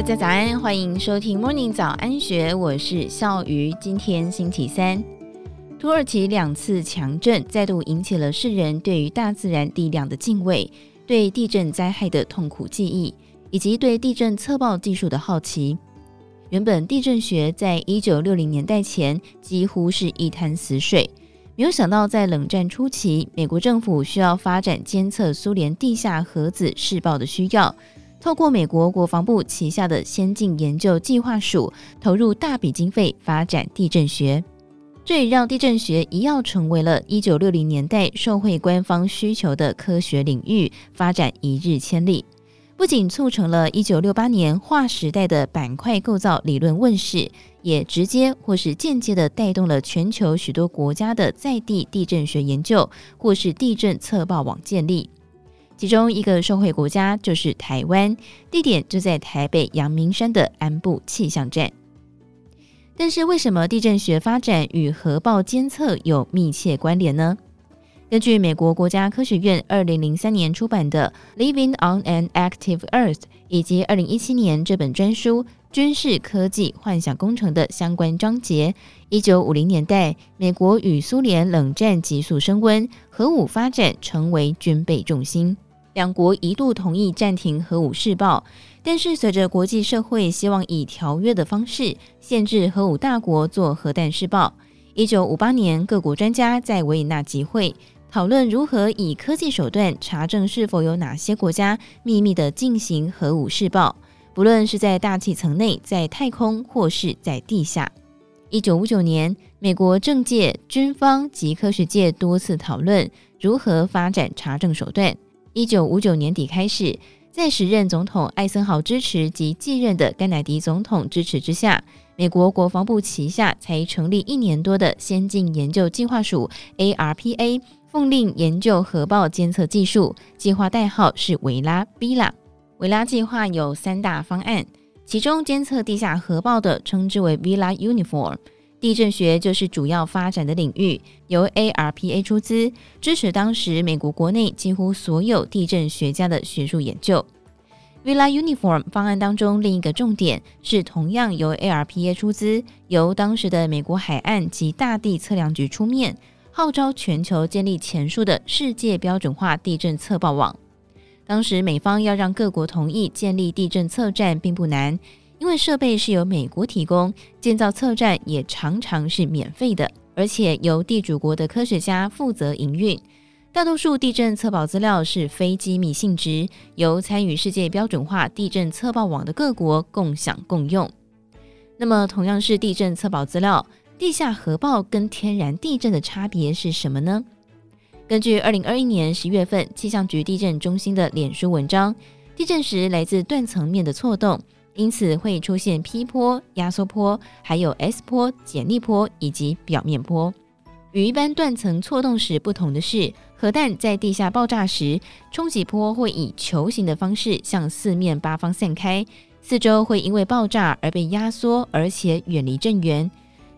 大家早安，欢迎收听 Morning 早安学，我是笑鱼。今天星期三，土耳其两次强震再度引起了世人对于大自然力量的敬畏，对地震灾害的痛苦记忆，以及对地震测报技术的好奇。原本地震学在一九六零年代前几乎是一滩死水，没有想到在冷战初期，美国政府需要发展监测苏联地下核子试爆的需要。透过美国国防部旗下的先进研究计划署，投入大笔经费发展地震学，这也让地震学一跃成为了一九六零年代受惠官方需求的科学领域，发展一日千里。不仅促成了一九六八年划时代的板块构造理论问世，也直接或是间接的带动了全球许多国家的在地地震学研究或是地震测报网建立。其中一个受惠国家就是台湾，地点就在台北阳明山的安布气象站。但是，为什么地震学发展与核爆监测有密切关联呢？根据美国国家科学院二零零三年出版的《Living on an Active Earth》以及二零一七年这本专书《军事科技幻想工程》的相关章节，一九五零年代，美国与苏联冷战急速升温，核武发展成为军备重心。两国一度同意暂停核武试爆，但是随着国际社会希望以条约的方式限制核武大国做核弹试爆，一九五八年各国专家在维也纳集会，讨论如何以科技手段查证是否有哪些国家秘密地进行核武试爆，不论是在大气层内、在太空或是在地下。一九五九年，美国政界、军方及科学界多次讨论如何发展查证手段。一九五九年底开始，在时任总统艾森豪支持及继任的甘乃迪总统支持之下，美国国防部旗下才成立一年多的先进研究计划署 （ARPA），奉令研究核爆监测技术，计划代号是维拉 （Vela）。维拉计划有三大方案，其中监测地下核爆的称之为 Villa Uniform。地震学就是主要发展的领域，由 ARPA 出资支持当时美国国内几乎所有地震学家的学术研究。Vela Uniform 方案当中另一个重点是同样由 ARPA 出资，由当时的美国海岸及大地测量局出面，号召全球建立前述的世界标准化地震测报网。当时美方要让各国同意建立地震测站并不难。因为设备是由美国提供，建造测站也常常是免费的，而且由地主国的科学家负责营运。大多数地震测报资料是非机密性质，由参与世界标准化地震测报网的各国共享共用。那么，同样是地震测报资料，地下核爆跟天然地震的差别是什么呢？根据二零二一年十月份气象局地震中心的脸书文章，地震时来自断层面的错动。因此会出现 P 波、压缩波，还有 S 波、剪力波以及表面波。与一般断层错动时不同的是，核弹在地下爆炸时，冲击波会以球形的方式向四面八方散开，四周会因为爆炸而被压缩，而且远离震源。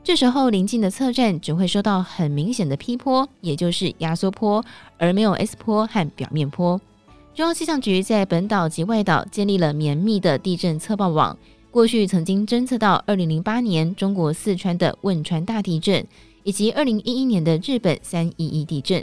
这时候邻近的测站只会收到很明显的 P 波，也就是压缩波，而没有 S 波和表面波。中央气象局在本岛及外岛建立了绵密的地震测报网。过去曾经侦测到2008年中国四川的汶川大地震，以及2011年的日本311地震。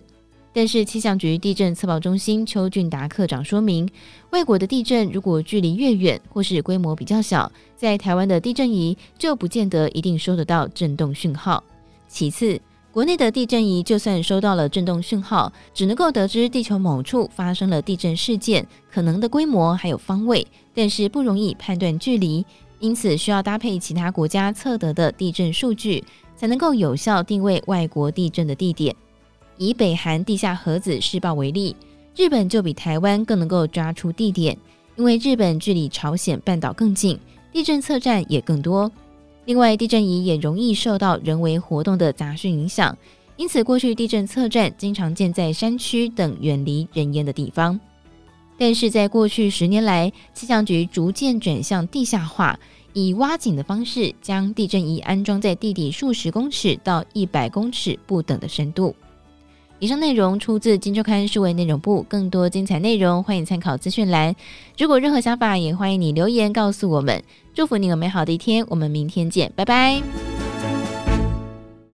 但是气象局地震测报中心邱俊达科长说明，外国的地震如果距离越远或是规模比较小，在台湾的地震仪就不见得一定收得到震动讯号。其次，国内的地震仪就算收到了震动讯号，只能够得知地球某处发生了地震事件，可能的规模还有方位，但是不容易判断距离，因此需要搭配其他国家测得的地震数据，才能够有效定位外国地震的地点。以北韩地下核子试爆为例，日本就比台湾更能够抓出地点，因为日本距离朝鲜半岛更近，地震测站也更多。另外，地震仪也容易受到人为活动的杂讯影响，因此过去地震测站经常建在山区等远离人烟的地方。但是在过去十年来，气象局逐渐转向地下化，以挖井的方式将地震仪安装在地底数十公尺到一百公尺不等的深度。以上内容出自《金周刊》数位内容部，更多精彩内容欢迎参考资讯栏。如果任何想法，也欢迎你留言告诉我们。祝福你有美好的一天，我们明天见，拜拜。